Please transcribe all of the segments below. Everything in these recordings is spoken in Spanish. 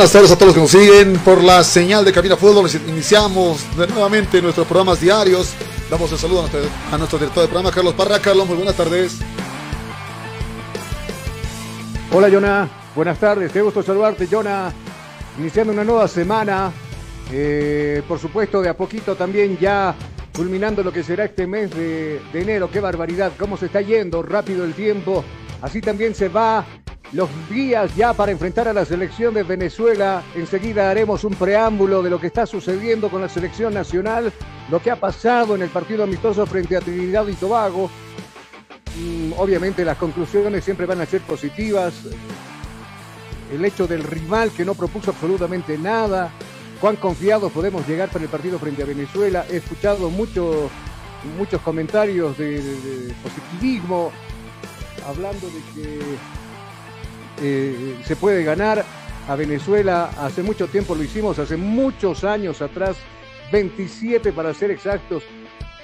buenas tardes a todos los que nos siguen por la señal de Cabina Fútbol. Iniciamos de nuevamente nuestros programas diarios. Damos el saludo a nuestro, director de programa, Carlos Parra. Carlos, muy buenas tardes. Hola, Jonah. Buenas tardes. Qué gusto saludarte, Jonah. Iniciando una nueva semana. Eh, por supuesto, de a poquito también ya culminando lo que será este mes de enero. Qué barbaridad, cómo se está yendo rápido el tiempo. Así también se va los días ya para enfrentar a la selección de Venezuela. Enseguida haremos un preámbulo de lo que está sucediendo con la selección nacional, lo que ha pasado en el partido amistoso frente a Trinidad y Tobago. Mm, obviamente las conclusiones siempre van a ser positivas. El hecho del rival que no propuso absolutamente nada. Cuán confiados podemos llegar para el partido frente a Venezuela. He escuchado muchos muchos comentarios de, de positivismo hablando de que eh, se puede ganar a Venezuela. Hace mucho tiempo lo hicimos, hace muchos años atrás, 27 para ser exactos.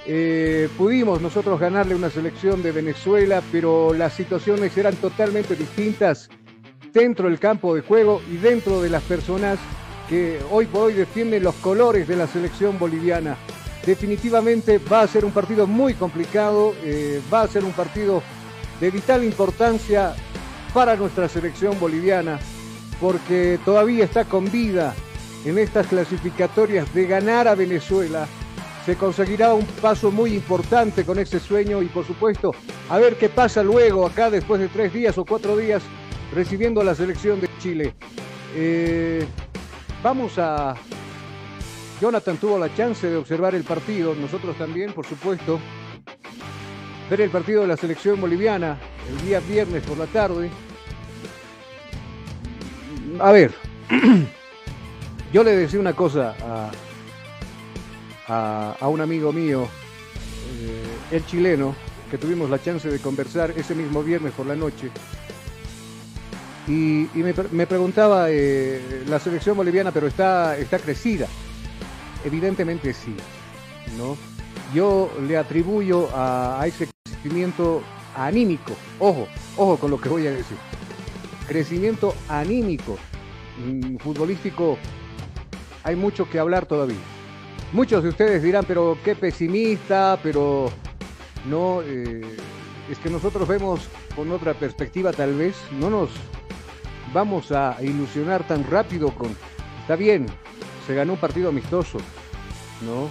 Eh, pudimos nosotros ganarle una selección de Venezuela, pero las situaciones eran totalmente distintas dentro del campo de juego y dentro de las personas que hoy por hoy defienden los colores de la selección boliviana. Definitivamente va a ser un partido muy complicado, eh, va a ser un partido de vital importancia para nuestra selección boliviana, porque todavía está con vida en estas clasificatorias de ganar a Venezuela. Se conseguirá un paso muy importante con ese sueño y por supuesto a ver qué pasa luego acá después de tres días o cuatro días recibiendo a la selección de Chile. Eh, vamos a... Jonathan tuvo la chance de observar el partido, nosotros también, por supuesto, ver el partido de la selección boliviana el día viernes por la tarde. A ver, yo le decía una cosa a, a, un amigo mío, eh, el chileno, que tuvimos la chance de conversar ese mismo viernes por la noche. Y, me, preguntaba, eh, la selección boliviana, pero está, está crecida. Evidentemente sí, ¿no? Yo le atribuyo a, ese crecimiento anímico. Ojo, ojo con lo que voy a decir. Crecimiento anímico. Mm, futbolístico, hay mucho que hablar todavía. Muchos de ustedes dirán, pero qué pesimista, pero no, eh, es que nosotros vemos con otra perspectiva tal vez, no nos vamos a ilusionar tan rápido con, está bien, se ganó un partido amistoso, ¿no?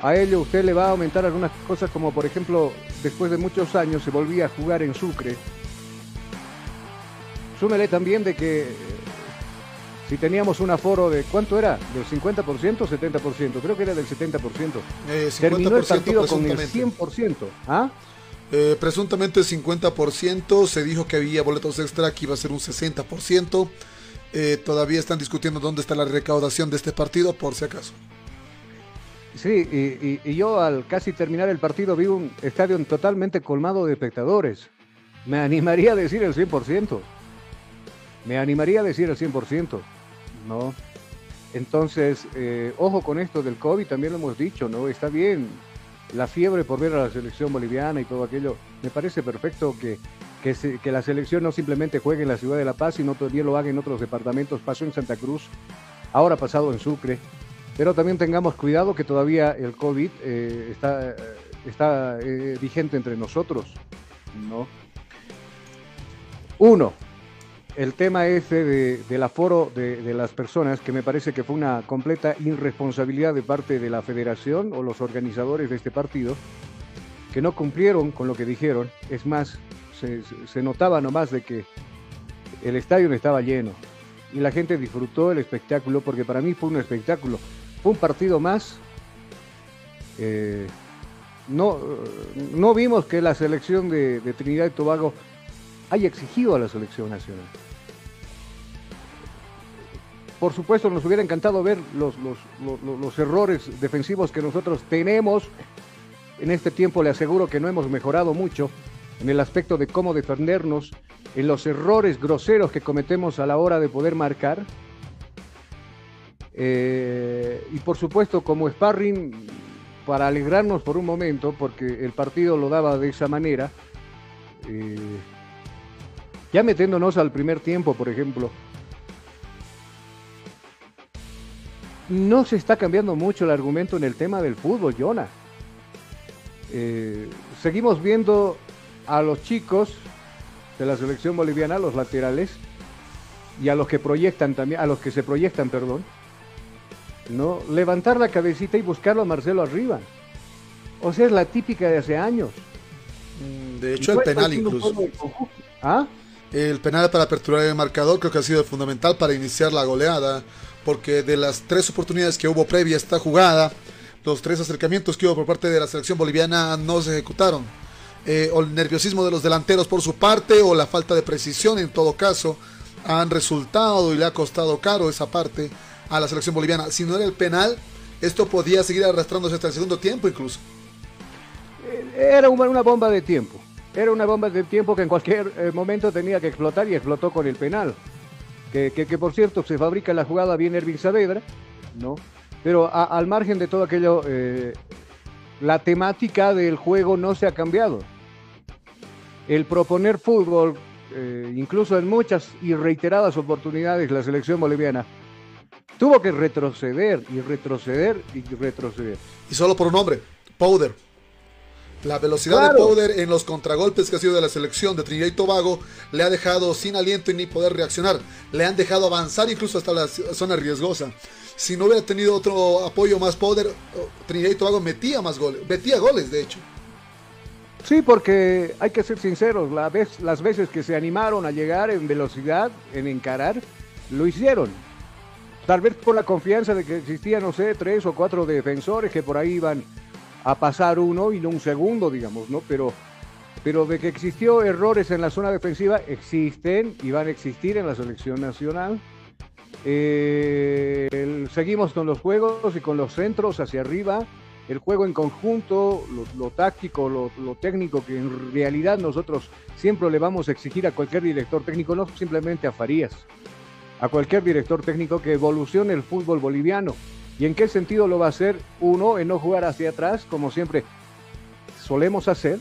A ello usted le va a aumentar algunas cosas como por ejemplo, después de muchos años se volvía a jugar en Sucre. Súmele también de que si teníamos un aforo de, ¿cuánto era? ¿Del 50% o 70%? Creo que era del 70%. Eh, 50% Terminó el partido con el 100%. ¿Ah? Eh, presuntamente 50%, se dijo que había boletos extra que iba a ser un 60%. Eh, todavía están discutiendo dónde está la recaudación de este partido, por si acaso. Sí, y, yo al casi terminar el partido vi un estadio totalmente colmado de espectadores. Me animaría a decir el 100%. Me animaría a decir el 100%. ¿no? Entonces, eh, ojo con esto del COVID, también lo hemos dicho, ¿no? Está bien la fiebre por ver a la selección boliviana y todo aquello. Me parece perfecto que, que, la selección no simplemente juegue en la ciudad de La Paz, sino también lo haga en otros departamentos. Pasó en Santa Cruz, ahora pasado en Sucre. Pero también tengamos cuidado que todavía el COVID eh, está, está eh, vigente entre nosotros, ¿no? Uno, el tema ese de, del aforo de, de, las personas, que me parece que fue una completa irresponsabilidad de parte de la federación o los organizadores de este partido, que no cumplieron con lo que dijeron. Es más, se, se notaba nomás de que el estadio estaba lleno y la gente disfrutó el espectáculo, porque para mí fue un espectáculo. Un partido más. Eh, no, no vimos que la selección de, Trinidad y Tobago haya exigido a la selección nacional. Por supuesto, nos hubiera encantado ver los, los, errores defensivos que nosotros tenemos. En este tiempo le aseguro que no hemos mejorado mucho. en el aspecto de cómo defendernos, en los errores groseros que cometemos a la hora de poder marcar. Eh, y por supuesto, como sparring, para alegrarnos por un momento, porque el partido lo daba de esa manera, eh, ya metiéndonos al primer tiempo, por ejemplo, no se está cambiando mucho el argumento en el tema del fútbol, Jonah. Eh, seguimos viendo a los chicos de la selección boliviana, los laterales, y a los que proyectan también, a los que se proyectan, perdón, ¿no? Levantar la cabecita y buscarlo a Marcelo arriba. O sea, es la típica de hace años. Mm, de hecho, el penal incluso. ¿Ah? El penal para aperturar el marcador creo que ha sido fundamental para iniciar la goleada, porque de las tres oportunidades que hubo previa a esta jugada, los tres acercamientos que hubo por parte de la selección boliviana no se ejecutaron. Eh, o el nerviosismo de los delanteros por su parte, o la falta de precisión en todo caso, han resultado y le ha costado caro esa parte a la selección boliviana. Si no era el penal, esto podía seguir arrastrándose hasta el segundo tiempo incluso. Eh, era una bomba de tiempo. Era una bomba de tiempo que en cualquier eh, momento tenía que explotar y explotó con el penal. Que, por cierto se fabrica la jugada bien Ervin Saavedra, ¿no? Pero al margen de todo aquello, eh, la temática del juego no se ha cambiado. El proponer fútbol, incluso en muchas y reiteradas oportunidades, la selección boliviana tuvo que retroceder y retroceder y retroceder. Y solo por un nombre, Powder. La velocidad de Powder en los contragolpes que ha sido de la selección de Trinidad y Tobago le ha dejado sin aliento y ni poder reaccionar. Le han dejado avanzar incluso hasta la zona riesgosa. Si no hubiera tenido otro apoyo más Powder, oh, Trinidad y Tobago metía más goles, metía goles de hecho. Sí, porque hay que ser sinceros, la vez, las veces que se animaron a llegar en velocidad, en encarar, lo hicieron Tal vez por la confianza de que existían, no sé, tres o cuatro defensores que por ahí iban a pasar uno y no un segundo, digamos, ¿no? Pero, pero de que existió errores en la zona defensiva, existen y van a existir en la selección nacional. Eh, seguimos con los juegos y con los centros hacia arriba, el juego en conjunto, lo, táctico, lo, técnico, que en realidad nosotros siempre le vamos a exigir a cualquier director técnico, no simplemente a Farías a cualquier director técnico que evolucione el fútbol boliviano. ¿Y en qué sentido lo va a hacer? Uno, en no jugar hacia atrás, como siempre solemos hacer.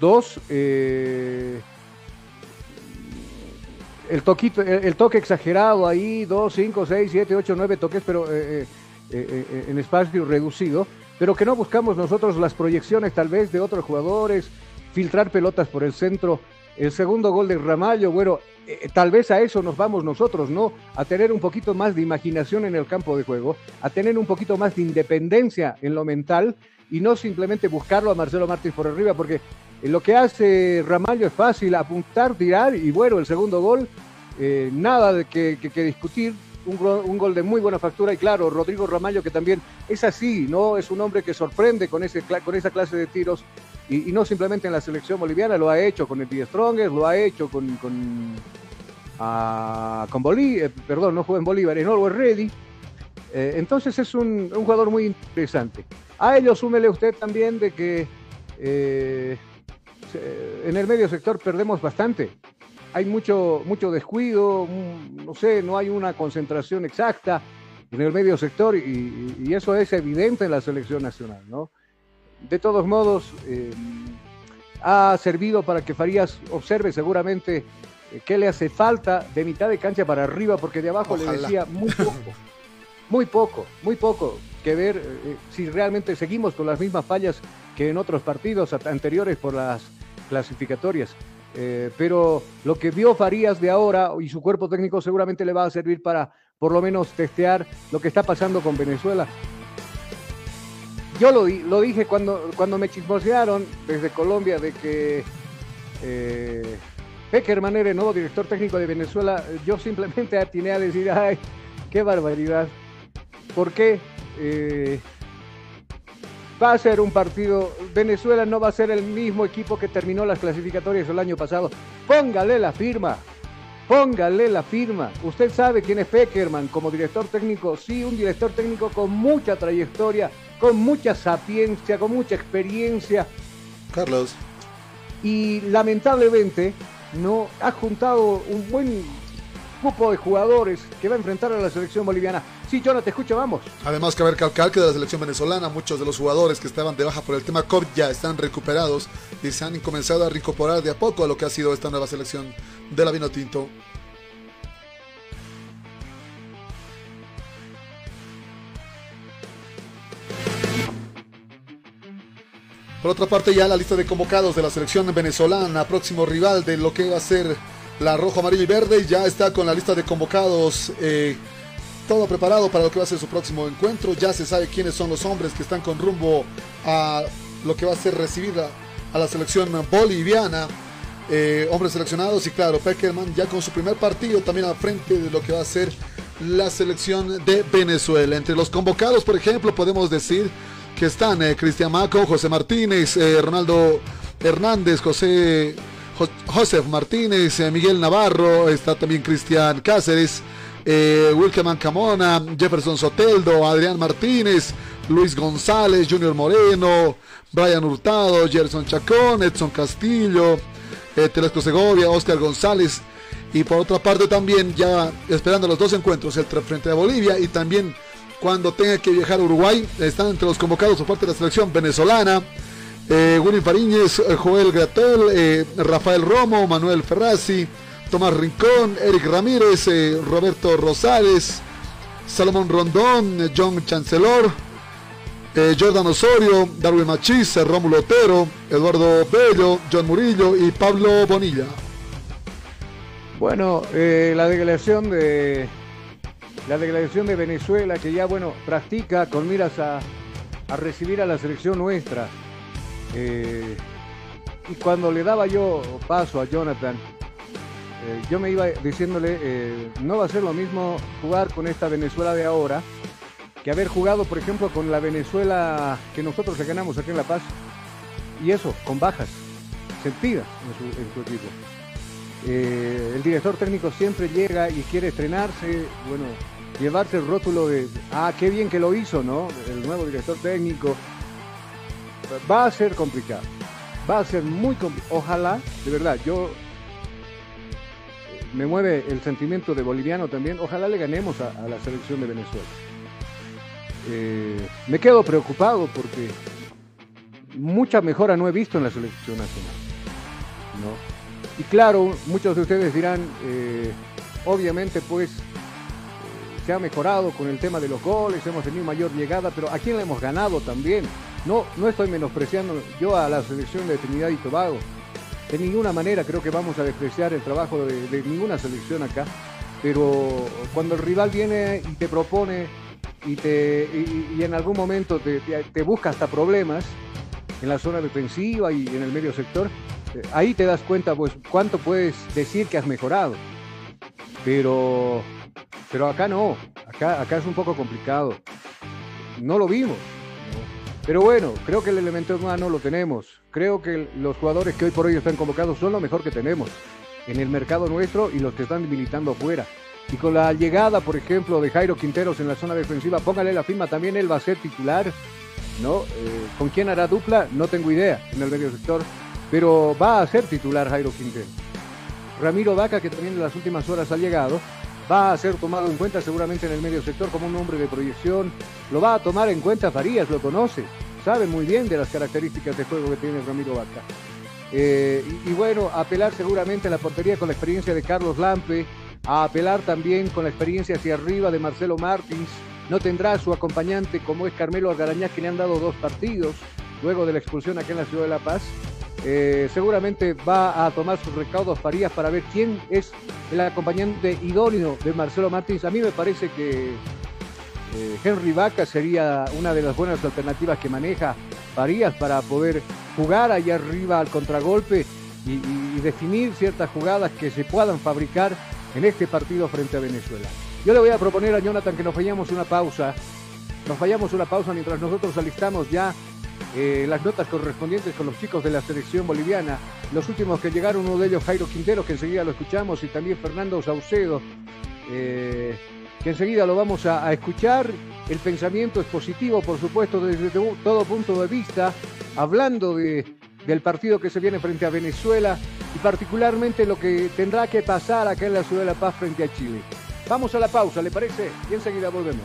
Dos, eh, el, toquito, el, toque exagerado ahí, dos, cinco, seis, siete, ocho, nueve toques, pero eh, eh, en espacio reducido, pero que no buscamos nosotros las proyecciones tal vez de otros jugadores, filtrar pelotas por el centro. El segundo gol de Ramallo, bueno, eh, tal vez a eso nos vamos nosotros, ¿no? A tener un poquito más de imaginación en el campo de juego, a tener un poquito más de independencia en lo mental y no simplemente buscarlo a Marcelo Martins por arriba, porque lo que hace Ramallo es fácil, apuntar, tirar y bueno, el segundo gol, eh, nada de que, discutir, un, gol de muy buena factura y claro, Rodrigo Ramallo que también es así, ¿no? Es un hombre que sorprende con, ese, con esa clase de tiros y, no simplemente en la selección boliviana, lo ha hecho con el. Strongest, lo ha hecho con, con, ah, con Bolívar, eh, perdón, no juega en Bolívar, en Always Ready. Eh, entonces es un, jugador muy interesante. A ello súmele usted también de que eh, en el medio sector perdemos bastante. Hay mucho, mucho descuido, no sé, no hay una concentración exacta en el medio sector y, y eso es evidente en la selección nacional, ¿no? de todos modos, eh, ha servido para que Farías observe seguramente eh, qué le hace falta de mitad de cancha para arriba, porque de abajo le decía muy poco, muy poco, muy poco que ver eh, si realmente seguimos con las mismas fallas que en otros partidos anteriores por las clasificatorias. Pero lo que vio Farías de ahora y su cuerpo técnico seguramente le va a servir para por lo menos testear lo que está pasando con Venezuela. Yo lo, lo dije cuando, cuando me chismosearon desde Colombia de que eh, Peckerman era el nuevo director técnico de Venezuela. Yo simplemente atiné a decir, ay, qué barbaridad. ¿Por qué? Eh, va a ser un partido. Venezuela no va a ser el mismo equipo que terminó las clasificatorias el año pasado. Póngale la firma. Póngale la firma. Usted sabe quién es Peckerman como director técnico. Sí, un director técnico con mucha trayectoria, con mucha sapiencia, con mucha experiencia. Carlos. Y lamentablemente no ha juntado un buen grupo de jugadores que va a enfrentar a la selección boliviana. Sí, Jonathan, te escucho, vamos. Además, cabe recalcar que de la selección venezolana, muchos de los jugadores que estaban de baja por el tema COVID ya están recuperados y se han comenzado a reincorporar de a poco a lo que ha sido esta nueva selección de la Vino Tinto. Por otra parte, ya la lista de convocados de la selección venezolana, próximo rival de lo que va a ser la rojo, amarillo y verde, ya está con la lista de convocados. Eh, todo preparado para lo que va a ser su próximo encuentro. Ya se sabe quiénes son los hombres que están con rumbo a lo que va a ser recibida a la selección boliviana. Eh, hombres seleccionados y claro, Peckerman ya con su primer partido también al frente de lo que va a ser la selección de Venezuela. Entre los convocados, por ejemplo, podemos decir que están eh, Cristian Maco, José Martínez, eh, Ronaldo Hernández, José Josef Martínez, Miguel Navarro, está también Cristian Cáceres, Wilkeman Camona, Jefferson Soteldo, Adrián Martínez, Luis González, Junior Moreno, Brian Hurtado, Gerson Chacón, Edson Castillo, Telesco Segovia, Oscar González. Y por otra parte también ya esperando los dos encuentros, el frente a Bolivia y también cuando tenga que viajar a Uruguay. Están entre los convocados por parte de la selección venezolana. Eh, Willy Fariñez, eh, Joel Gratel, eh, Rafael Romo, Manuel Ferrazzi, Tomás Rincón, Eric Ramírez, eh, Roberto Rosales, Salomón Rondón, John Chancellor, Jordan Osorio, Darwin Machís, Rómulo Otero, Eduardo Bello, John Murillo y Pablo Bonilla. Bueno, la declaración de la declaración de Venezuela que ya, bueno, practica con miras a, recibir a la selección nuestra. Eh, y cuando le daba yo paso a Jonathan, eh, yo me iba diciéndole, eh, no va a ser lo mismo jugar con esta Venezuela de ahora que haber jugado, por ejemplo, con la Venezuela que nosotros le ganamos aquí en La Paz. Y eso, con bajas sentidas en su, equipo. el director técnico siempre llega y quiere estrenarse, bueno, llevarse el rótulo de, ah, qué bien que lo hizo, ¿no? El nuevo director técnico. Va a ser complicado. Va a ser muy complicado. Ojalá, de verdad, yo me mueve el sentimiento de boliviano también. Ojalá le ganemos a, la selección de Venezuela. Eh, me quedo preocupado porque mucha mejora no he visto en la selección nacional. Y claro, muchos de ustedes dirán, eh, obviamente pues se ha mejorado con el tema de los goles, hemos tenido mayor llegada, pero ¿a quién le hemos ganado también? No, no estoy menospreciando yo a la selección de Trinidad y Tobago. De ninguna manera creo que vamos a despreciar el trabajo de, ninguna selección acá. Pero cuando el rival viene y te propone y, te, y, en algún momento te, te, busca hasta problemas en la zona defensiva y en el medio sector, eh, ahí te das cuenta pues cuánto puedes decir que has mejorado. Pero pero acá no, acá, acá es un poco complicado. No lo vimos. Pero bueno, creo que el elemento humano lo tenemos. Creo que los jugadores que hoy por hoy están convocados son lo mejor que tenemos en el mercado nuestro y los que están militando afuera. Y con la llegada, por ejemplo, de Jairo Quinteros en la zona defensiva, póngale la firma, también él va a ser titular. ¿no? Eh, ¿Con quién hará dupla? No tengo idea en el medio sector, pero va a ser titular Jairo Quinteros. Ramiro Vaca, que también en las últimas horas ha llegado, va a ser tomado en cuenta seguramente en el medio sector como un hombre de proyección. Lo va a tomar en cuenta Farías, lo conoce, sabe muy bien de las características de juego que tiene Ramiro Vaca. Eh, y, bueno, apelar seguramente a la portería con la experiencia de Carlos Lampe, a apelar también con la experiencia hacia arriba de Marcelo Martins. No tendrá su acompañante como es Carmelo Algarañaz, que le han dado dos partidos luego de la expulsión aquí en la ciudad de La Paz. Eh, seguramente va a tomar sus recaudos Farías para ver quién es el acompañante idóneo de Marcelo Martins. A mí me parece que eh, Henry Vaca sería una de las buenas alternativas que maneja Farías para poder jugar allá arriba al contragolpe y, definir ciertas jugadas que se puedan fabricar en este partido frente a Venezuela. Yo le voy a proponer a Jonathan que nos vayamos una pausa. Nos vayamos una pausa mientras nosotros alistamos ya eh, las notas correspondientes con los chicos de la selección boliviana. Los últimos que llegaron, uno de ellos Jairo Quintero, que enseguida lo escuchamos, y también Fernando Saucedo, eh, que enseguida lo vamos a, escuchar. El pensamiento es positivo, por supuesto, desde todo punto de vista, hablando de, del partido que se viene frente a Venezuela y particularmente lo que tendrá que pasar acá en la Ciudad de La Paz frente a Chile. Vamos a la pausa, ¿le parece? Y enseguida volvemos.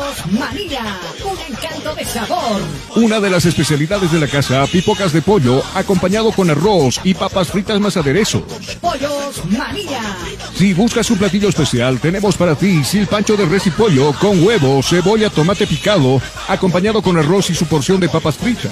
Un encanto de sabor. Una de las especialidades de la casa, pipocas de pollo acompañado con arroz y papas fritas más aderezos. Pollos Manía. Si buscas un platillo especial, tenemos para ti silpancho de res y pollo con huevo, cebolla, tomate picado, acompañado con arroz y su porción de papas fritas.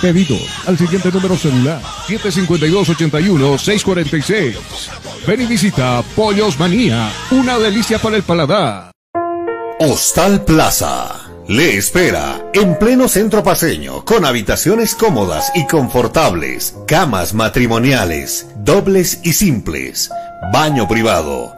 Pedido al siguiente número celular. 752-81-646. Ven y visita Pollos Manía. Una delicia para el paladar. Hostal Plaza le espera en pleno centro paseño con habitaciones cómodas y confortables, camas matrimoniales, dobles y simples, baño privado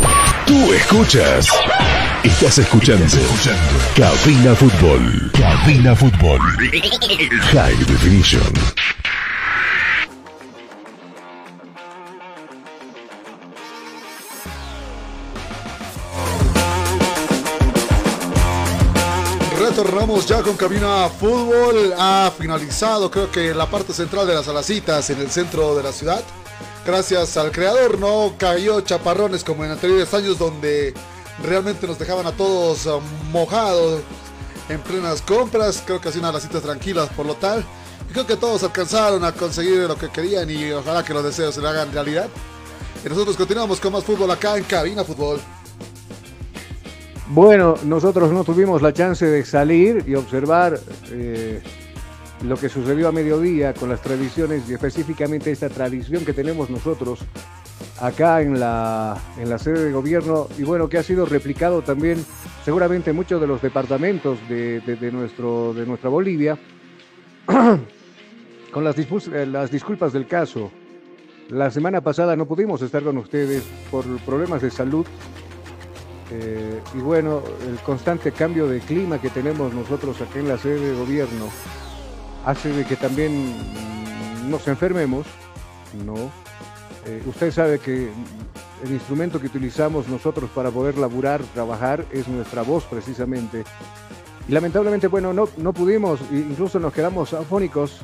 Tú escuchas. Estás escuchando. Cabina Fútbol. Cabina Fútbol. High Definition. Retornamos ya con Cabina Fútbol. Ha finalizado, creo que la parte central de las alacitas en el centro de la ciudad. Gracias al creador, no cayó chaparrones como en anteriores años donde realmente nos dejaban a todos um, mojados en plenas compras. Creo que ha las citas tranquilas por lo tal. Y creo que todos alcanzaron a conseguir lo que querían y ojalá que los deseos se le hagan realidad. Y nosotros continuamos con más fútbol acá en Cabina Fútbol. Bueno, nosotros no tuvimos la chance de salir y observar eh, lo que sucedió a mediodía con las tradiciones y específicamente esta tradición que tenemos nosotros acá en la, en la sede de gobierno y bueno, que ha sido replicado también seguramente en muchos de los departamentos de, nuestro, de nuestra Bolivia, con las, eh, las disculpas del caso. La semana pasada no pudimos estar con ustedes por problemas de salud eh, y bueno, el constante cambio de clima que tenemos nosotros acá en la sede de gobierno hace de que también nos enfermemos, ¿no? Eh, usted sabe que el instrumento que utilizamos nosotros para poder laburar, trabajar, es nuestra voz precisamente. Y lamentablemente, bueno, no, no pudimos, incluso nos quedamos afónicos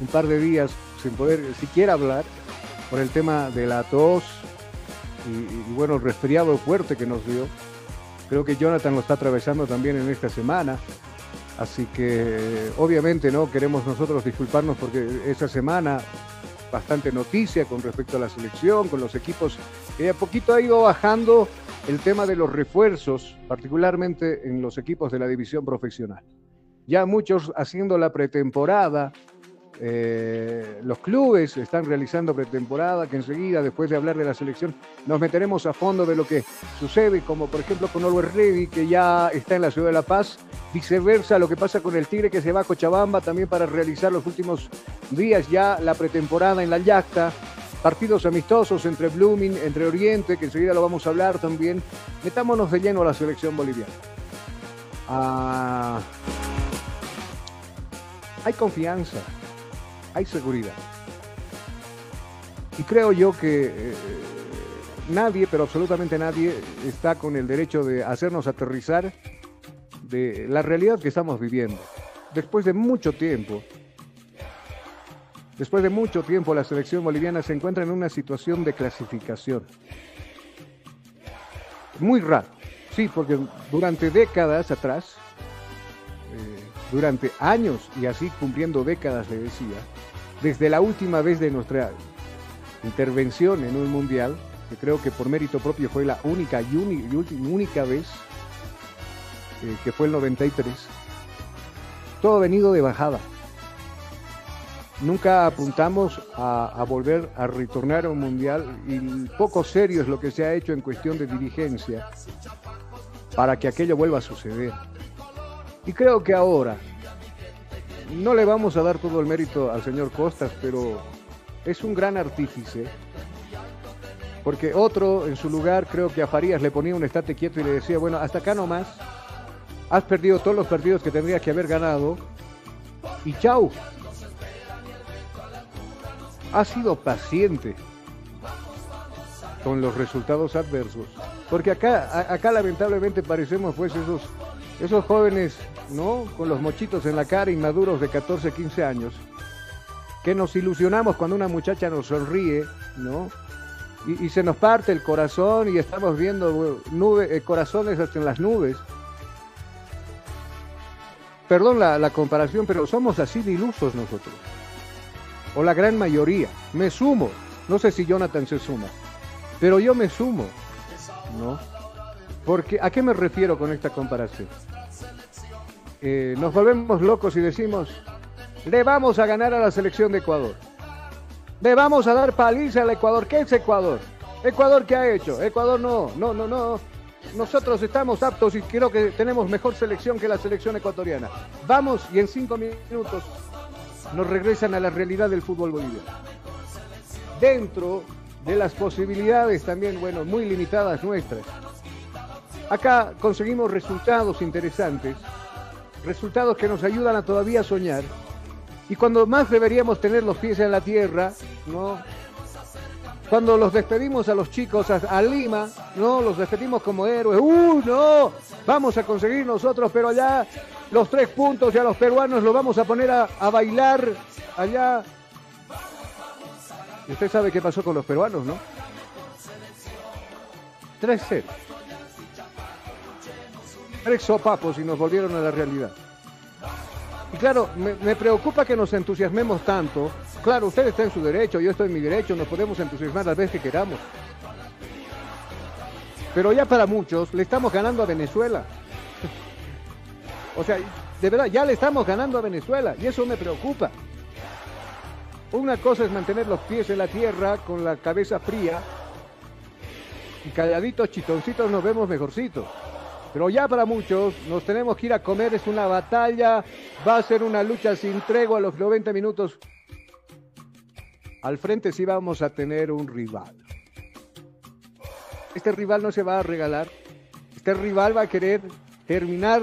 un par de días sin poder siquiera hablar por el tema de la tos y, y bueno, el resfriado fuerte que nos dio. Creo que Jonathan lo está atravesando también en esta semana. Así que obviamente no queremos nosotros disculparnos porque esa semana bastante noticia con respecto a la selección, con los equipos, que a poquito ha ido bajando el tema de los refuerzos, particularmente en los equipos de la división profesional. Ya muchos haciendo la pretemporada, eh, los clubes están realizando pretemporada, que enseguida, después de hablar de la selección, nos meteremos a fondo de lo que sucede, como por ejemplo con Oliver Ready, que ya está en la ciudad de La Paz, viceversa, lo que pasa con el Tigre, que se va a Cochabamba también para realizar los últimos días ya la pretemporada en la Yacta, partidos amistosos entre Blooming, entre Oriente, que enseguida lo vamos a hablar también. Metámonos de lleno a la selección boliviana. Ah, hay confianza hay seguridad. Y creo yo que eh, nadie, pero absolutamente nadie, está con el derecho de hacernos aterrizar de la realidad que estamos viviendo. Después de mucho tiempo, después de mucho tiempo la selección boliviana se encuentra en una situación de clasificación. Muy raro, sí, porque durante décadas atrás, eh, durante años y así cumpliendo décadas, le decía, desde la última vez de nuestra intervención en un mundial, que creo que por mérito propio fue la única y, única vez, eh, que fue el 93, todo ha venido de bajada. Nunca apuntamos a, a, volver a retornar a un mundial y poco serio es lo que se ha hecho en cuestión de dirigencia para que aquello vuelva a suceder. Y creo que ahora, no le vamos a dar todo el mérito al señor Costas, pero es un gran artífice. Porque otro en su lugar, creo que a Farías le ponía un estate quieto y le decía, bueno, hasta acá nomás, has perdido todos los partidos que tendrías que haber ganado y chau. Ha sido paciente con los resultados adversos. Porque acá, acá lamentablemente parecemos pues esos, esos jóvenes ¿no? Con los mochitos en la cara, inmaduros de 14, 15 años, que nos ilusionamos cuando una muchacha nos sonríe, ¿no? Y, se nos parte el corazón y estamos viendo nubes, eh, corazones hasta en las nubes. Perdón la, la comparación, pero somos así de ilusos nosotros. O la gran mayoría. Me sumo. No sé si Jonathan se suma. Pero yo me sumo. ¿No? Porque, ¿a qué me refiero con esta comparación? eh, nos volvemos locos y decimos, le vamos a ganar a la selección de Ecuador. Le vamos a dar paliza al Ecuador. ¿Qué es Ecuador? Ecuador, ¿qué ha hecho? Ecuador no, no, no, no. Nosotros estamos aptos y creo que tenemos mejor selección que la selección ecuatoriana. Vamos y en cinco minutos nos regresan a la realidad del fútbol boliviano. Dentro de las posibilidades también, bueno, muy limitadas nuestras. Acá conseguimos resultados interesantes, resultados que nos ayudan a todavía soñar. Y cuando más deberíamos tener los pies en la tierra, ¿no? Cuando los despedimos a los chicos a, Lima, ¿no? Los despedimos como héroes. ¡Uh, no! Vamos a conseguir nosotros, pero allá los tres puntos y a los peruanos los vamos a poner a, a bailar allá. Y usted sabe qué pasó con los peruanos, ¿no? 3-0. Tres sopapos y nos volvieron a la realidad. Y claro, me, preocupa que nos entusiasmemos tanto. Claro, usted está en su derecho, yo estoy en mi derecho, nos podemos entusiasmar las veces que queramos. Pero ya para muchos le estamos ganando a Venezuela. o sea, de verdad, ya le estamos ganando a Venezuela y eso me preocupa. Una cosa es mantener los pies en la tierra con la cabeza fría y calladitos, chitoncitos nos vemos mejorcitos. Pero ya para muchos nos tenemos que ir a comer, es una batalla, va a ser una lucha sin tregua a los 90 minutos. Al frente sí vamos a tener un rival. Este rival no se va a regalar. Este rival va a querer terminar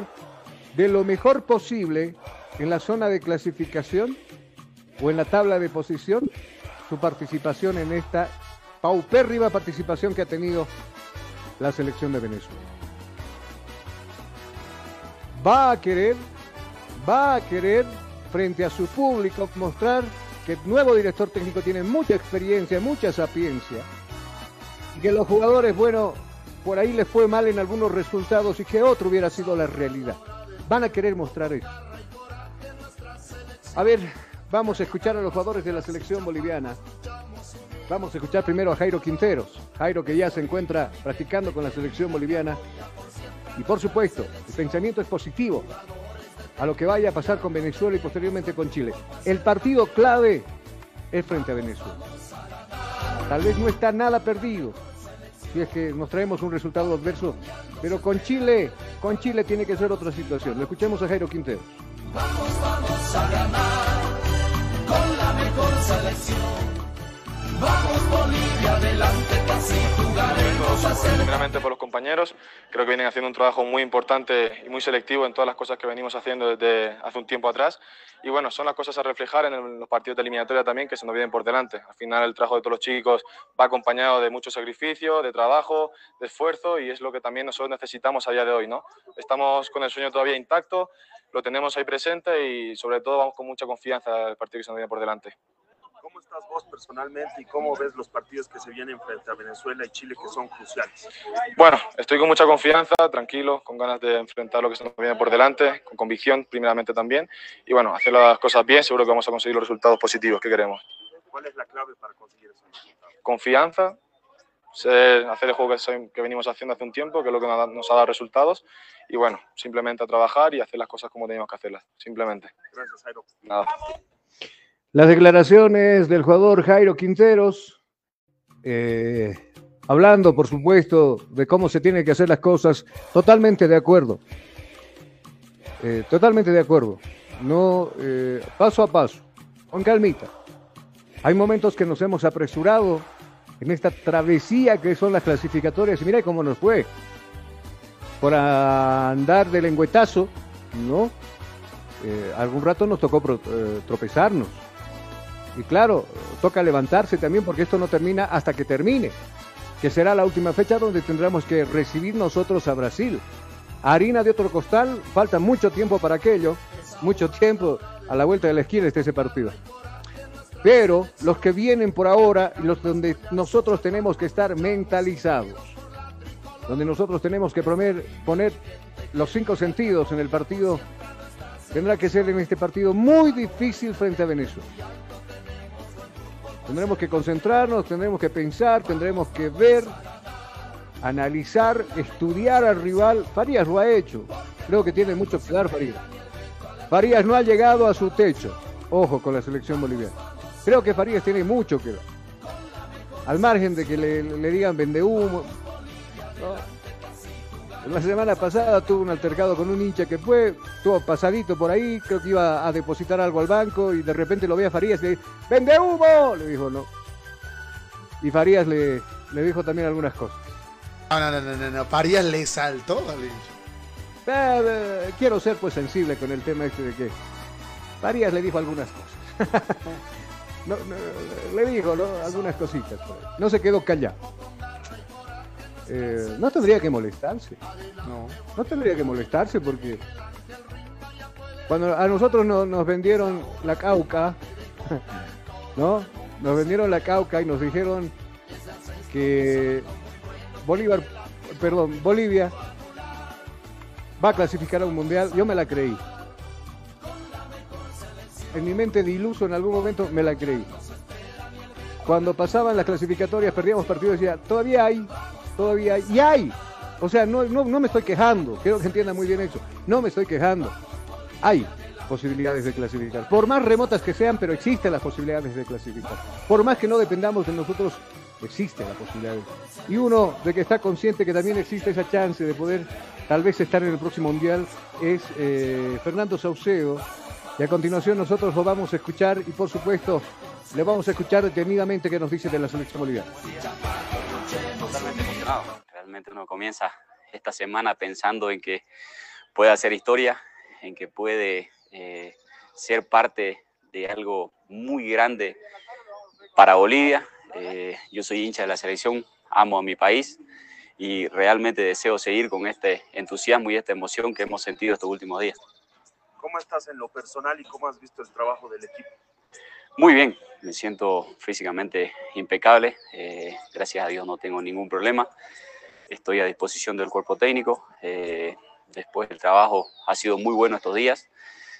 de lo mejor posible en la zona de clasificación o en la tabla de posición su participación en esta paupérrima participación que ha tenido la selección de Venezuela va a querer, va a querer frente a su público mostrar que el nuevo director técnico tiene mucha experiencia, mucha sapiencia, y que los jugadores, bueno, por ahí les fue mal en algunos resultados y que otro hubiera sido la realidad. Van a querer mostrar eso. A ver, vamos a escuchar a los jugadores de la selección boliviana. Vamos a escuchar primero a Jairo Quinteros. Jairo que ya se encuentra practicando con la selección boliviana y por supuesto, el pensamiento es positivo a lo que vaya a pasar con Venezuela y posteriormente con Chile. El partido clave es frente a Venezuela. Tal vez no está nada perdido si es que nos traemos un resultado adverso, pero con Chile, con Chile tiene que ser otra situación. Lo escuchemos a Jairo Quintero. Vamos, vamos a ganar con la mejor selección. Vamos Bolivia, adelante, casi jugaremos a ser... Primeramente por los compañeros, creo que vienen haciendo un trabajo muy importante y muy selectivo en todas las cosas que venimos haciendo desde hace un tiempo atrás. Y bueno, son las cosas a reflejar en los partidos de eliminatoria también que se nos vienen por delante. Al final el trabajo de todos los chicos va acompañado de mucho sacrificio, de trabajo, de esfuerzo y es lo que también nosotros necesitamos a día de hoy. ¿no? Estamos con el sueño todavía intacto, lo tenemos ahí presente y sobre todo vamos con mucha confianza al partido que se nos viene por delante. ¿Cómo estás vos personalmente y cómo ves los partidos que se vienen frente a Venezuela y Chile que son cruciales? Bueno, estoy con mucha confianza, tranquilo, con ganas de enfrentar lo que se nos viene por delante, con convicción primeramente también. Y bueno, hacer las cosas bien, seguro que vamos a conseguir los resultados positivos que queremos. ¿Cuál es la clave para conseguir esos resultados? Confianza, hacer el juego que, venimos haciendo hace un tiempo, que es lo que nos ha dado resultados. Y bueno, simplemente a trabajar y hacer las cosas como teníamos que hacerlas, simplemente. Gracias, Jairo. Nada. Las declaraciones del jugador Jairo Quinteros, eh, hablando, por supuesto, de cómo se tienen que hacer las cosas, totalmente de acuerdo. Eh, totalmente de acuerdo. No, eh, paso a paso, con calmita. Hay momentos que nos hemos apresurado en esta travesía que son las clasificatorias. Y mira cómo nos fue. Por andar de lengüetazo, ¿no? algún rato nos tocó tropezarnos. Y claro, toca levantarse también porque esto no termina hasta que termine, que será la última fecha donde tendremos que recibir nosotros a Brasil. Harina de otro costal, falta mucho tiempo para aquello, mucho tiempo a la vuelta de la esquina este ese partido. Pero los que vienen por ahora, los donde nosotros tenemos que estar mentalizados, donde nosotros tenemos que poner los cinco sentidos en el partido, tendrá que ser en este partido muy difícil frente a Venezuela. Tendremos que concentrarnos, tendremos que pensar, tendremos que ver, analizar, estudiar al rival. Farías lo ha hecho. Creo que tiene mucho que dar Farías. Farías no ha llegado a su techo. Ojo con la selección boliviana. Creo que Farías tiene mucho que dar. Al margen de que le, digan vende humo. La semana pasada tuvo un altercado con un hincha que fue, estuvo pasadito por ahí, creo que iba a depositar algo al banco y de repente lo ve a Farías y le dice, ¡vende humo! Le dijo no. Y Farías le, le dijo también algunas cosas. No, no, no, no, no, Farías le saltó al hincha. Eh, eh, quiero ser pues sensible con el tema este de que Farías le dijo algunas cosas. le dijo, ¿no? Algunas cositas. No se quedó callado. Eh, no tendría que molestarse. No, no tendría que molestarse porque cuando a nosotros nos vendieron la cauca, ¿no? Nos vendieron la cauca y nos dijeron que Bolívar, perdón, Bolivia va a clasificar a un mundial. Yo me la creí. En mi mente de iluso en algún momento me la creí. Cuando pasaban las clasificatorias, perdíamos partidos, decía, todavía hay, todavía hay, y hay. O sea, no, me estoy quejando, quiero que entienda muy bien eso. No me estoy quejando. Hay posibilidades de clasificar. Por más remotas que sean, pero existen las posibilidades de clasificar. Por más que no dependamos de nosotros, existe la posibilidad. Y uno de que está consciente que también existe esa chance de poder tal vez estar en el próximo mundial es eh, Fernando Saucedo. Y a continuación nosotros lo vamos a escuchar y por supuesto le vamos a escuchar detenidamente qué nos dice de la selección boliviana. Totalmente emocionado. Realmente uno comienza esta semana pensando en que puede hacer historia, en que puede eh, ser parte de algo muy grande para Bolivia. Eh, yo soy hincha de la selección, amo a mi país y realmente deseo seguir con este entusiasmo y esta emoción que hemos sentido estos últimos días. ¿Cómo estás en lo personal y cómo has visto el trabajo del equipo? Muy bien, me siento físicamente impecable, eh, gracias a Dios no tengo ningún problema, estoy a disposición del cuerpo técnico, eh, después el trabajo ha sido muy bueno estos días,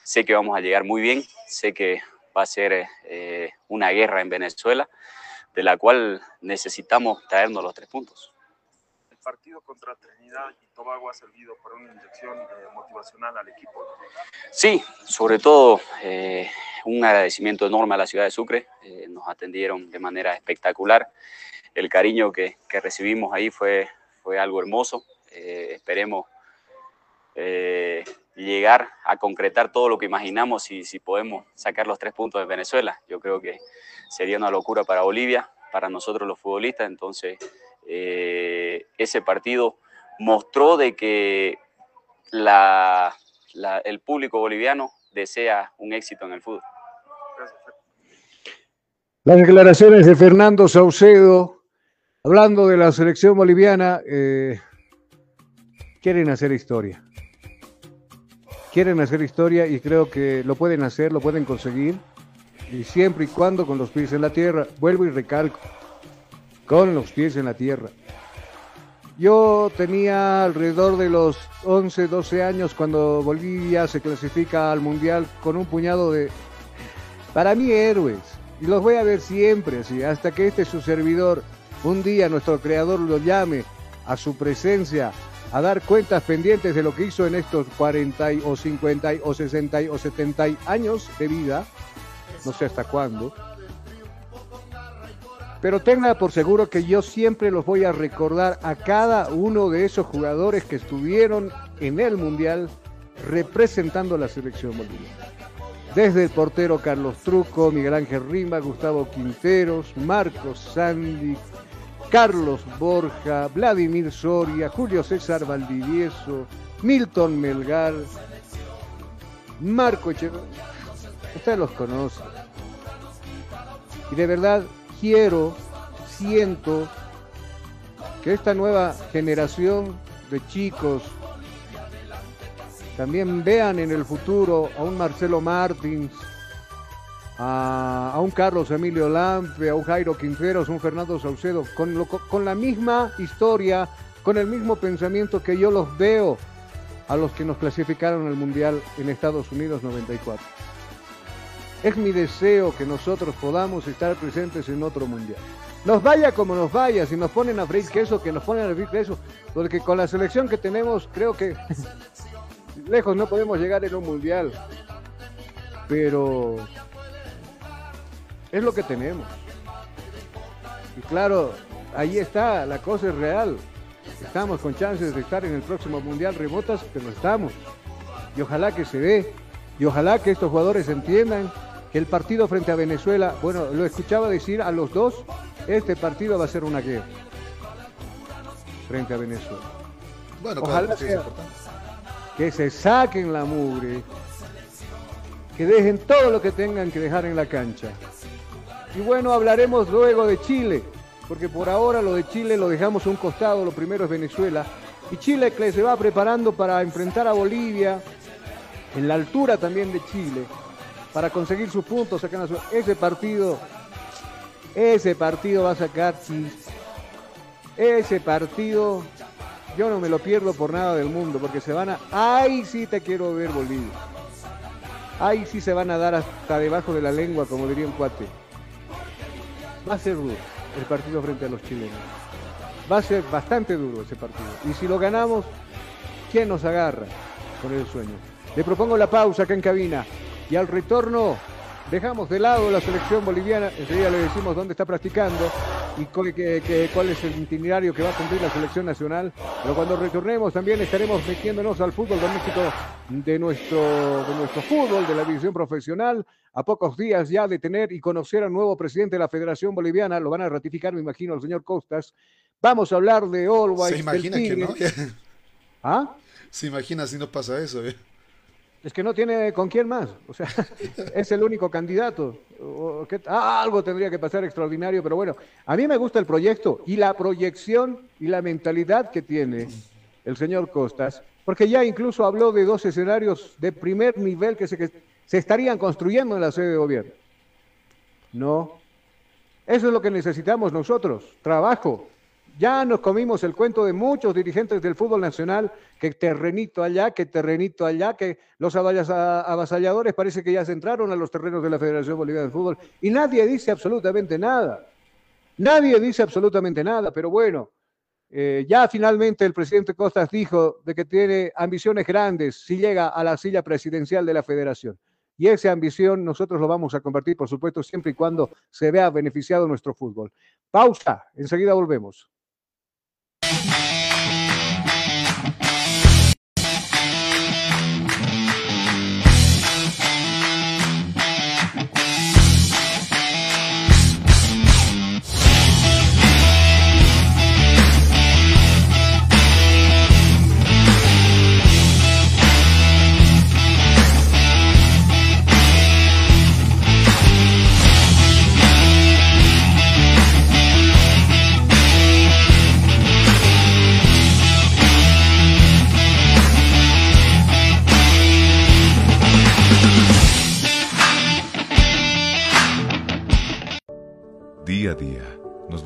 sé que vamos a llegar muy bien, sé que va a ser eh, una guerra en Venezuela, de la cual necesitamos traernos los tres puntos partido contra Trinidad y Tobago ha servido para una inyección eh, motivacional al equipo. Sí, sobre todo eh, un agradecimiento enorme a la ciudad de Sucre. Eh, nos atendieron de manera espectacular. El cariño que, que recibimos ahí fue, fue algo hermoso. esperemos llegar a concretar todo lo que imaginamos y si podemos sacar los tres puntos de Venezuela. Yo creo que sería una locura para Bolivia, para nosotros los futbolistas. Entonces, eh, ese partido mostró de que la, el público boliviano desea un éxito en el fútbol. Las declaraciones de Fernando Saucedo, hablando de la selección boliviana, eh, quieren hacer historia. Quieren hacer historia y creo que lo pueden hacer, lo pueden conseguir, y siempre y cuando con los pies en la tierra. Vuelvo y recalco, con los pies en la tierra. Yo tenía alrededor de los 11, 12 años cuando Bolivia se clasifica al Mundial con un puñado de, para mí, héroes. Y los voy a ver siempre, así, hasta que este su servidor, un día nuestro creador lo llame a su presencia a dar cuentas pendientes de lo que hizo en estos 40 o 50 o 60 o 70 años de vida, no sé hasta cuándo, pero tenga por seguro que yo siempre los voy a recordar a cada uno de esos jugadores que estuvieron en el Mundial representando a la selección boliviana. Desde el portero Carlos Truco, Miguel Ángel Rima, Gustavo Quinteros, Marcos Sandy, Carlos Borja, Vladimir Soria, Julio César Valdivieso, Milton Melgar, Marco Echeverría. Ustedes los conocen. Y de verdad, quiero, siento que esta nueva generación de chicos también vean en el futuro a un Marcelo Martins, a, un Carlos Emilio Lampe, a un Jairo Quinteros, a un Fernando Saucedo, con, con la misma historia, con el mismo pensamiento que yo los veo a los que nos clasificaron al Mundial en Estados Unidos 94. Es mi deseo que nosotros podamos estar presentes en otro mundial. Nos vaya como nos vaya, si nos ponen a freír queso, que nos ponen a freír queso, porque con la selección que tenemos creo que lejos no podemos llegar en un mundial. pero es lo que tenemos. Y claro, ahí está, la cosa es real. Estamos con chances de estar en el próximo Mundial remotas, pero estamos. Y ojalá que se dé, y ojalá que estos jugadores entiendan el partido frente a Venezuela, bueno, lo escuchaba decir a los dos, este partido va a ser una guerra frente a Venezuela. Bueno, ojalá que se saquen la mugre, que dejen todo lo que tengan que dejar en la cancha. Y bueno, hablaremos luego de Chile, porque por ahora lo de Chile lo dejamos a un costado, lo primero es Venezuela. Y Chile que se va preparando para enfrentar a Bolivia, en la altura también de Chile, para conseguir sus puntos. Ese partido, ese partido va a sacar Ese partido, yo no me lo pierdo por nada del mundo, porque se van a... ¡Ay, sí te quiero ver, Bolivia! ¡Ay, sí se van a dar hasta debajo de la lengua, como diría un cuate! Va a ser duro el partido frente a los chilenos. Va a ser bastante duro ese partido. Y si lo ganamos, ¿quién nos agarra con el sueño? Le propongo la pausa acá en cabina. Y al retorno dejamos de lado la selección boliviana. Enseguida le decimos dónde está practicando y cuál, es el itinerario que va a cumplir la selección nacional. Pero cuando retornemos también estaremos metiéndonos al fútbol doméstico de nuestro, de nuestro fútbol, de la división profesional. A pocos días ya de tener y conocer al nuevo presidente de la Federación Boliviana, lo van a ratificar, me imagino, el señor Costas. Vamos a hablar de Always. Se imagina que no. ¿Ah? Se imagina si no pasa eso. ¿eh? Es que no tiene con quién más. O sea, es el único candidato. algo tendría que pasar extraordinario, pero bueno, a mí me gusta el proyecto y la proyección y la mentalidad que tiene el señor Costas, porque ya incluso habló de dos escenarios de primer nivel que se, que se estarían construyendo en la sede de gobierno. No. Eso es lo que necesitamos nosotros, trabajo, ya nos comimos el cuento de muchos dirigentes del fútbol nacional, que terrenito allá, que terrenito allá, que los avasalladores parece que ya se entraron a los terrenos de la Federación Boliviana de Fútbol y nadie dice absolutamente nada. Nadie dice absolutamente nada, pero bueno, eh, ya finalmente el presidente Costas dijo de que tiene ambiciones grandes si llega a la silla presidencial de la federación. Y esa ambición nosotros lo vamos a compartir, por supuesto, siempre y cuando se vea beneficiado nuestro fútbol. Pausa, enseguida volvemos.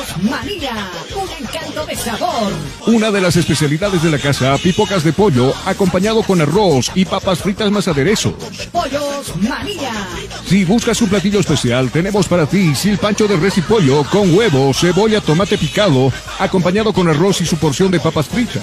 Pollos Manía, un encanto de sabor. Una de las especialidades de la casa, pipocas de pollo acompañado con arroz y papas fritas más aderezos. Pollos Manía. Si buscas un platillo especial, tenemos para ti silpancho de res y pollo con huevo, cebolla, tomate picado, acompañado con arroz y su porción de papas fritas.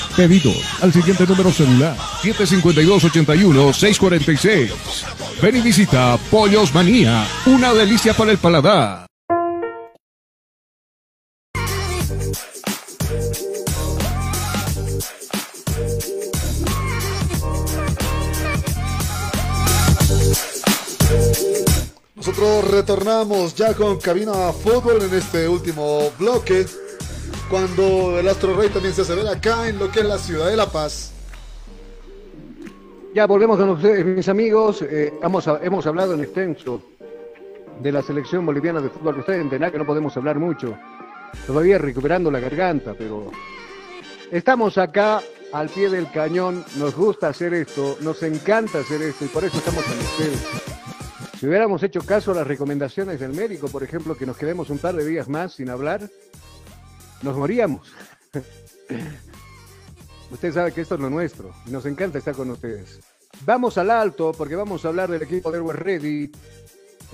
Pedidos al siguiente número celular 752-81-646. Ven y visita Pollos Manía, una delicia para el paladar. Nosotros retornamos ya con Cabina Fútbol en este último bloque. Cuando el Astro Rey también se hace ver acá en lo que es la ciudad de La Paz. Ya volvemos con ustedes, mis amigos. Eh, hemos, hablado en extenso de la selección boliviana de fútbol. Ustedes entenderán que no podemos hablar mucho. Todavía recuperando la garganta, pero estamos acá al pie del cañón. Nos gusta hacer esto, nos encanta hacer esto y por eso estamos con ustedes. Si hubiéramos hecho caso a las recomendaciones del médico, por ejemplo, que nos quedemos un par de días más sin hablar, nos moríamos. Usted sabe que esto es lo nuestro nos encanta estar con ustedes. Vamos al alto porque vamos a hablar del equipo de Always Ready.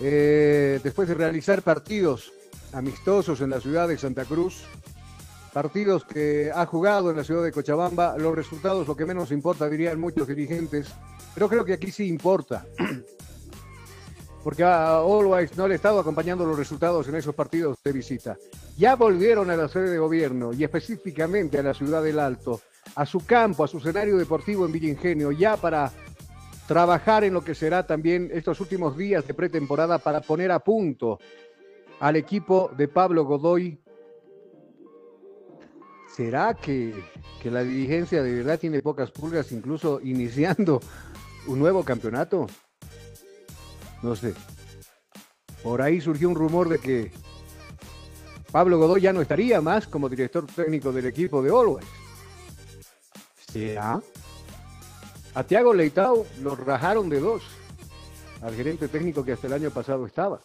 Eh, después de realizar partidos amistosos en la ciudad de Santa Cruz, partidos que ha jugado en la ciudad de Cochabamba, los resultados lo que menos importa, dirían muchos dirigentes, pero creo que aquí sí importa. Porque a Always no le estado acompañando los resultados en esos partidos de visita. Ya volvieron a la sede de gobierno y específicamente a la ciudad del Alto a su campo, a su escenario deportivo en Villa Ingenio, ya para trabajar en lo que será también estos últimos días de pretemporada para poner a punto al equipo de Pablo Godoy. ¿Será que, que la dirigencia de verdad tiene pocas pulgas, incluso iniciando un nuevo campeonato? No sé. Por ahí surgió un rumor de que Pablo Godoy ya no estaría más como director técnico del equipo de Always. A Tiago Leitao lo rajaron de dos, al gerente técnico que hasta el año pasado estaba.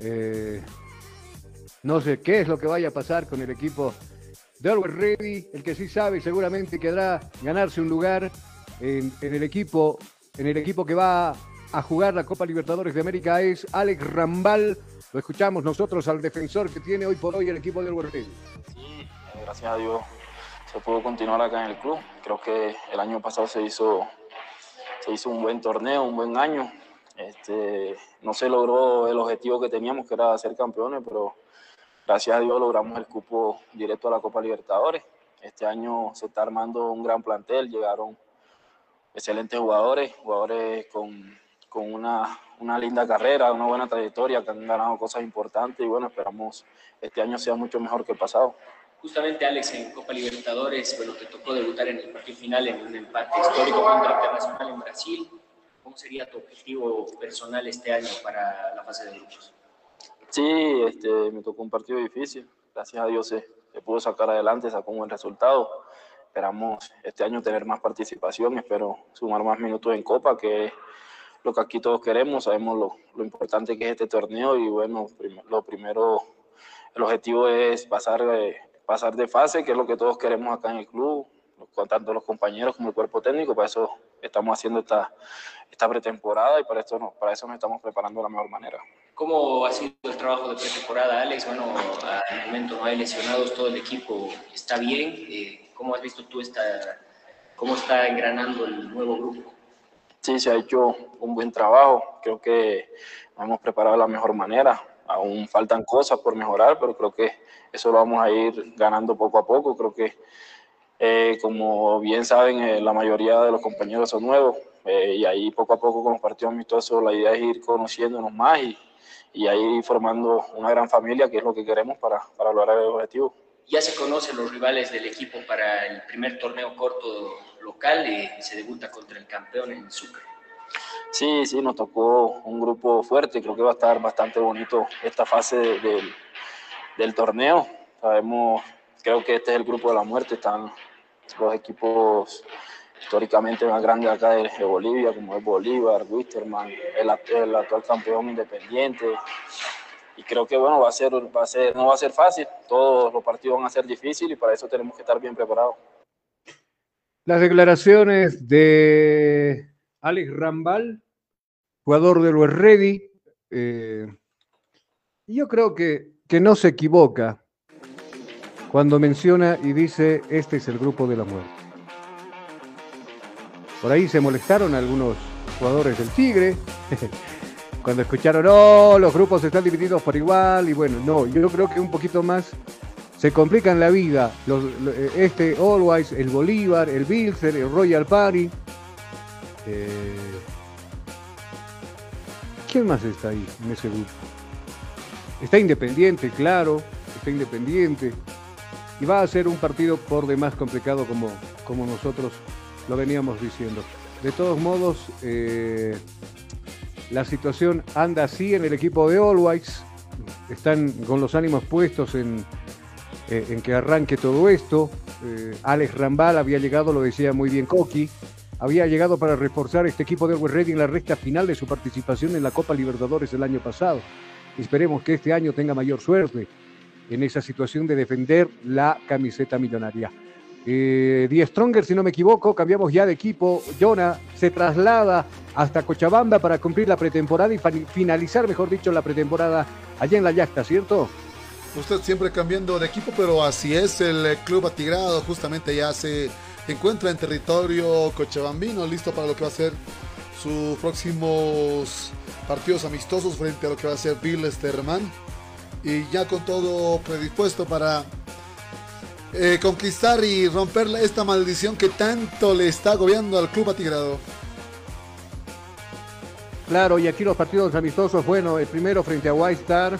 Eh, no sé qué es lo que vaya a pasar con el equipo de Always Ready. El que sí sabe seguramente quedará ganarse un lugar en, el equipo, en el equipo que va a jugar la Copa Libertadores de América es Alex Rambal. Lo escuchamos nosotros al defensor que tiene hoy por hoy el equipo de Always Ready. Sí, gracias a Dios se pudo continuar acá en el club. Creo que el año pasado se hizo, se hizo un buen torneo, un buen año. Este, no se logró el objetivo que teníamos, que era ser campeones, pero gracias a Dios logramos el cupo directo a la Copa Libertadores. Este año se está armando un gran plantel, llegaron excelentes jugadores, jugadores con, con una, una, linda carrera, una buena trayectoria, que han ganado cosas importantes y bueno, esperamos este año sea mucho mejor que el pasado. Justamente, Alex, en Copa Libertadores, bueno, te tocó debutar en el partido final en un empate histórico contra Internacional en Brasil. ¿Cómo sería tu objetivo personal este año para la fase de grupos? Sí, este, me tocó un partido difícil. Gracias a Dios se, pudo sacar adelante, sacó un buen resultado. Esperamos este año tener más participación, espero sumar más minutos en Copa, que lo que aquí todos queremos. Sabemos lo, lo importante que es este torneo y bueno, lo primero, el objetivo es pasar pasar de fase, que es lo que todos queremos acá en el club, tanto los compañeros como el cuerpo técnico, para eso estamos haciendo esta, esta pretemporada y para, esto no, para eso nos estamos preparando de la mejor manera. ¿Cómo ha sido el trabajo de pretemporada, Alex? Bueno, al momento no hay lesionados, todo el equipo está bien. Eh, ¿Cómo has visto tú esta, cómo está engranando el nuevo grupo? Sí, se ha hecho un buen trabajo. Creo que hemos preparado de la mejor manera. Aún faltan cosas por mejorar, pero creo que eso lo vamos a ir ganando poco a poco. Creo que, eh, como bien saben, eh, la mayoría de los compañeros son nuevos eh, y ahí poco a poco con los partidos amistosos la idea es ir conociéndonos más y, y ahí formando una gran familia, que es lo que queremos para, para lograr el objetivo. Ya se conocen los rivales del equipo para el primer torneo corto local y se debuta contra el campeón en Sucre. Sí, sí, nos tocó un grupo fuerte, creo que va a estar bastante bonito esta fase del torneo. Sabemos, creo que este es el grupo de la muerte, están los equipos históricamente más grandes acá de, Bolivia, como es Bolívar, Wisterman, el, actual campeón independiente. Y creo que bueno, va a ser, va a ser, no va a ser fácil, todos los partidos van a ser difíciles y para eso tenemos que estar bien preparados. Las declaraciones de Alex Rambal, jugador de Luis Ready. Eh, yo creo que, que no se equivoca cuando menciona y dice, este es el grupo de la muerte. Por ahí se molestaron algunos jugadores del Tigre, cuando escucharon, oh, los grupos están divididos por igual, y bueno, no, yo creo que un poquito más se complican la vida. este Always, el Bolívar, el Bilzer, el Royal Party, eh, ¿Quién más está ahí en ese grupo? Está Independiente, claro, está Independiente. Y va a ser un partido por demás complicado como, como nosotros lo veníamos diciendo. De todos modos, eh, la situación anda así en el equipo de Always. Están con los ánimos puestos en, eh, en que arranque todo esto. Eh, Alex Rambal había llegado, lo decía muy bien Coqui, había llegado para reforzar este equipo de Always Ready en la recta final de su participación en la Copa Libertadores el año pasado. Esperemos que este año tenga mayor suerte en esa situación de defender la camiseta millonaria. Eh, Die Stronger, si no me equivoco, cambiamos ya de equipo. Jonah se traslada hasta Cochabamba para cumplir la pretemporada y finalizar, mejor dicho, la pretemporada allá en la Yacta, ¿cierto? Usted siempre cambiando de equipo, pero así es, el Club Atigrado justamente ya se encuentra en territorio cochabambino, listo para lo que va a ser sus próximos partidos amistosos frente a lo que va a ser Bill Sterman. Y ya con todo predispuesto para eh, conquistar y romper esta maldición que tanto le está agobiando al club atigrado. Claro, y aquí los partidos amistosos, bueno, el primero frente a White Star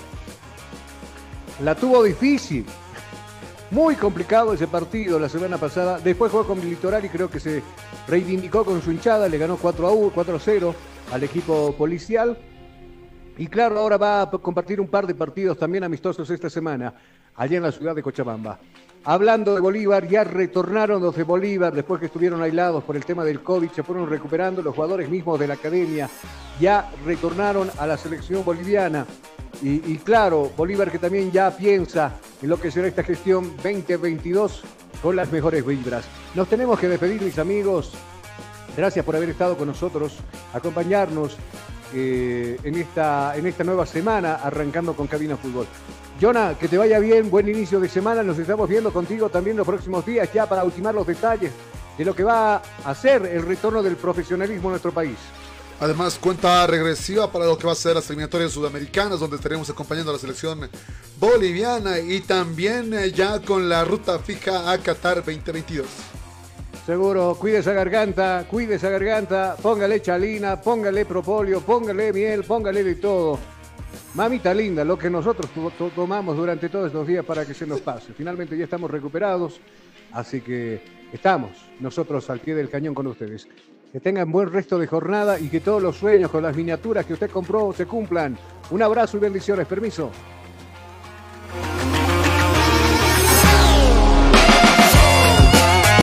la tuvo difícil, muy complicado ese partido la semana pasada. Después jugó con Litoral y creo que se reivindicó con su hinchada, le ganó 4 a 1, 4 a 0 al equipo policial. Y claro, ahora va a compartir un par de partidos también amistosos esta semana, allá en la ciudad de Cochabamba. Hablando de Bolívar, ya retornaron los de Bolívar después que estuvieron aislados por el tema del COVID, se fueron recuperando los jugadores mismos de la academia, ya retornaron a la selección boliviana. Y, claro, Bolívar que también ya piensa en lo que será esta gestión 2022 con las mejores vibras. Nos tenemos que despedir, mis amigos. Gracias por haber estado con nosotros, acompañarnos eh, en, esta, en esta nueva semana, arrancando con Cabina Fútbol. Jonah, que te vaya bien, buen inicio de semana. Nos estamos viendo contigo también los próximos días ya para ultimar los detalles de lo que va a ser el retorno del profesionalismo en nuestro país. Además, cuenta regresiva para lo que va a ser las eliminatorias sudamericanas, donde estaremos acompañando a la selección boliviana y también eh, ya con la ruta fija a Qatar 2022. Seguro, cuide esa garganta, cuide esa garganta, póngale chalina, póngale propóleo, póngale miel, póngale de todo Mamita linda, lo que nosotros tomamos durante todos estos días para que se nos pase. Finalmente ya estamos recuperados, así que estamos nosotros al pie del cañón con ustedes. Que tengan buen resto de jornada y que todos los sueños con las miniaturas que usted compró se cumplan. Un abrazo y bendiciones. Permiso.